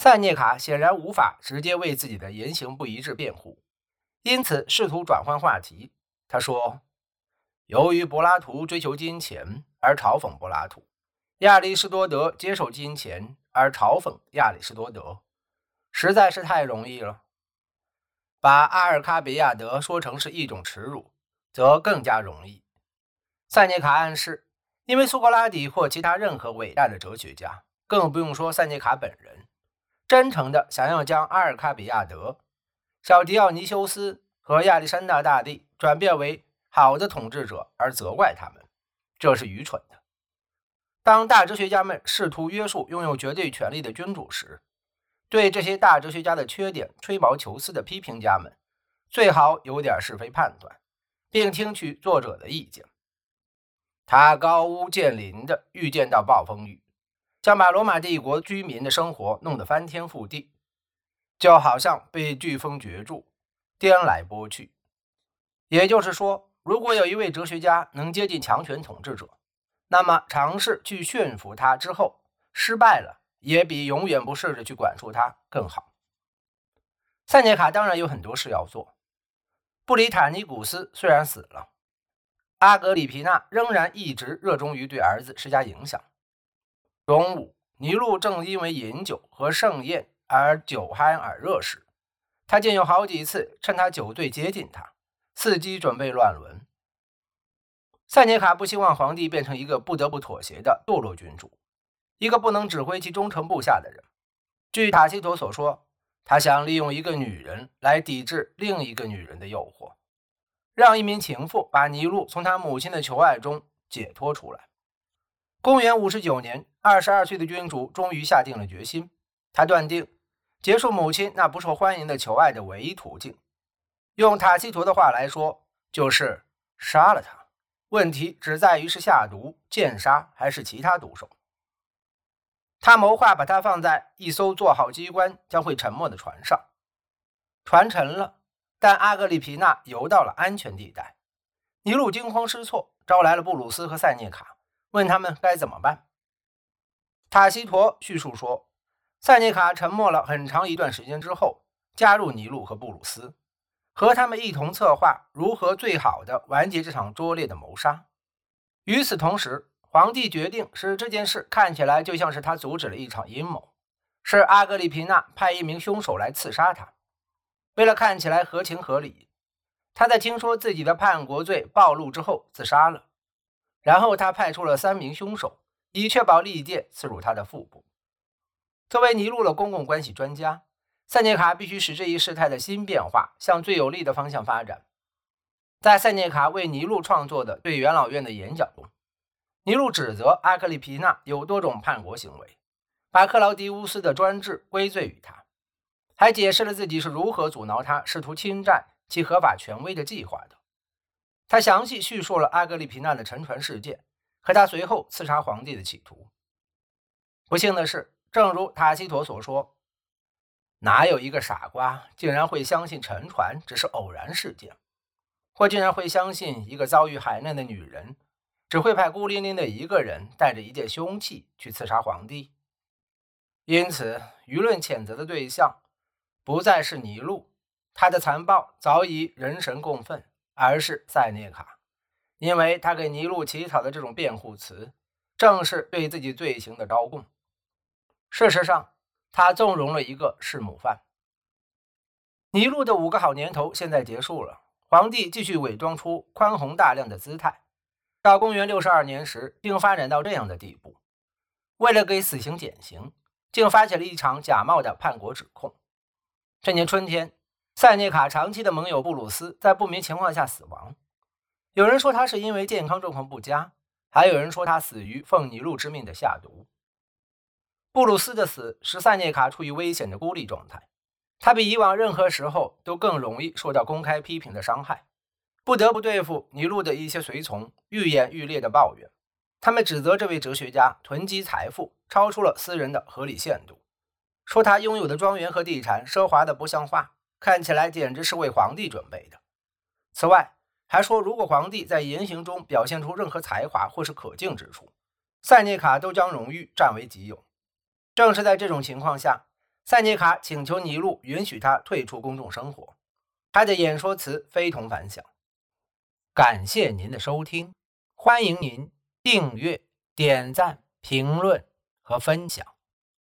塞涅卡显然无法直接为自己的言行不一致辩护，因此试图转换话题。他说：“由于柏拉图追求金钱而嘲讽柏拉图，亚里士多德接受金钱而嘲讽亚里士多德，实在是太容易了。把阿尔卡比亚德说成是一种耻辱，则更加容易。”塞涅卡暗示。因为苏格拉底或其他任何伟大的哲学家，更不用说塞涅卡本人，真诚地想要将阿尔卡比亚德、小迪奥尼修斯和亚历山大大帝转变为好的统治者而责怪他们，这是愚蠢的。当大哲学家们试图约束拥有绝对权力的君主时，对这些大哲学家的缺点吹毛求疵的批评家们，最好有点是非判断，并听取作者的意见。他高屋建瓴地预见到暴风雨，将把罗马帝国居民的生活弄得翻天覆地，就好像被飓风攫住，颠来波去。也就是说，如果有一位哲学家能接近强权统治者，那么尝试去驯服他之后失败了，也比永远不试着去管束他更好。塞涅卡当然有很多事要做。布里塔尼古斯虽然死了。阿格里皮娜仍然一直热衷于对儿子施加影响。中午，尼禄正因为饮酒和盛宴而酒酣耳热时，他竟有好几次趁他酒醉接近他，伺机准备乱伦。塞涅卡不希望皇帝变成一个不得不妥协的堕落君主，一个不能指挥其忠诚部下的人。据塔西佗所说，他想利用一个女人来抵制另一个女人的诱惑。让一名情妇把尼禄从他母亲的求爱中解脱出来。公元五十九年，二十二岁的君主终于下定了决心。他断定，结束母亲那不受欢迎的求爱的唯一途径，用塔西佗的话来说，就是杀了他。问题只在于是下毒、剑杀还是其他毒手。他谋划把他放在一艘做好机关将会沉没的船上，船沉了。但阿格里皮娜游到了安全地带，尼禄惊慌失措，招来了布鲁斯和塞涅卡，问他们该怎么办。塔西佗叙述说，塞涅卡沉默了很长一段时间之后，加入尼禄和布鲁斯，和他们一同策划如何最好的完结这场拙劣的谋杀。与此同时，皇帝决定使这件事看起来就像是他阻止了一场阴谋，是阿格里皮娜派一名凶手来刺杀他。为了看起来合情合理，他在听说自己的叛国罪暴露之后自杀了。然后他派出了三名凶手，以确保利剑刺入他的腹部。作为尼禄的公共关系专家，塞涅卡必须使这一事态的新变化向最有利的方向发展。在塞涅卡为尼禄创作的对元老院的演讲中，尼禄指责阿克利皮娜有多种叛国行为，把克劳迪乌斯的专制归罪于他。还解释了自己是如何阻挠他试图侵占其合法权威的计划的。他详细叙述了阿格里皮娜的沉船事件和他随后刺杀皇帝的企图。不幸的是，正如塔西佗所说，哪有一个傻瓜竟然会相信沉船只是偶然事件，或竟然会相信一个遭遇海难的女人只会派孤零零的一个人带着一件凶器去刺杀皇帝？因此，舆论谴责的对象。不再是尼禄，他的残暴早已人神共愤，而是塞涅卡，因为他给尼禄起草的这种辩护词，正是对自己罪行的招供。事实上，他纵容了一个弑母犯。尼禄的五个好年头现在结束了，皇帝继续伪装出宽宏大量的姿态，到公元六十二年时，竟发展到这样的地步：为了给死刑减刑，竟发起了一场假冒的叛国指控。这年春天，塞涅卡长期的盟友布鲁斯在不明情况下死亡。有人说他是因为健康状况不佳，还有人说他死于奉尼禄之命的下毒。布鲁斯的死使塞涅卡处于危险的孤立状态，他比以往任何时候都更容易受到公开批评的伤害，不得不对付尼禄的一些随从愈演愈烈的抱怨。他们指责这位哲学家囤积财富超出了私人的合理限度。说他拥有的庄园和地产奢华的不像话，看起来简直是为皇帝准备的。此外还说如果皇帝在言行中表现出任何才华或是可敬之处塞涅卡都将荣誉占为己有。正是在这种情况下塞涅卡请求尼禄允许他退出公众生活他的演说词非同凡响。感谢您的收听欢迎您订阅点赞评论和分享。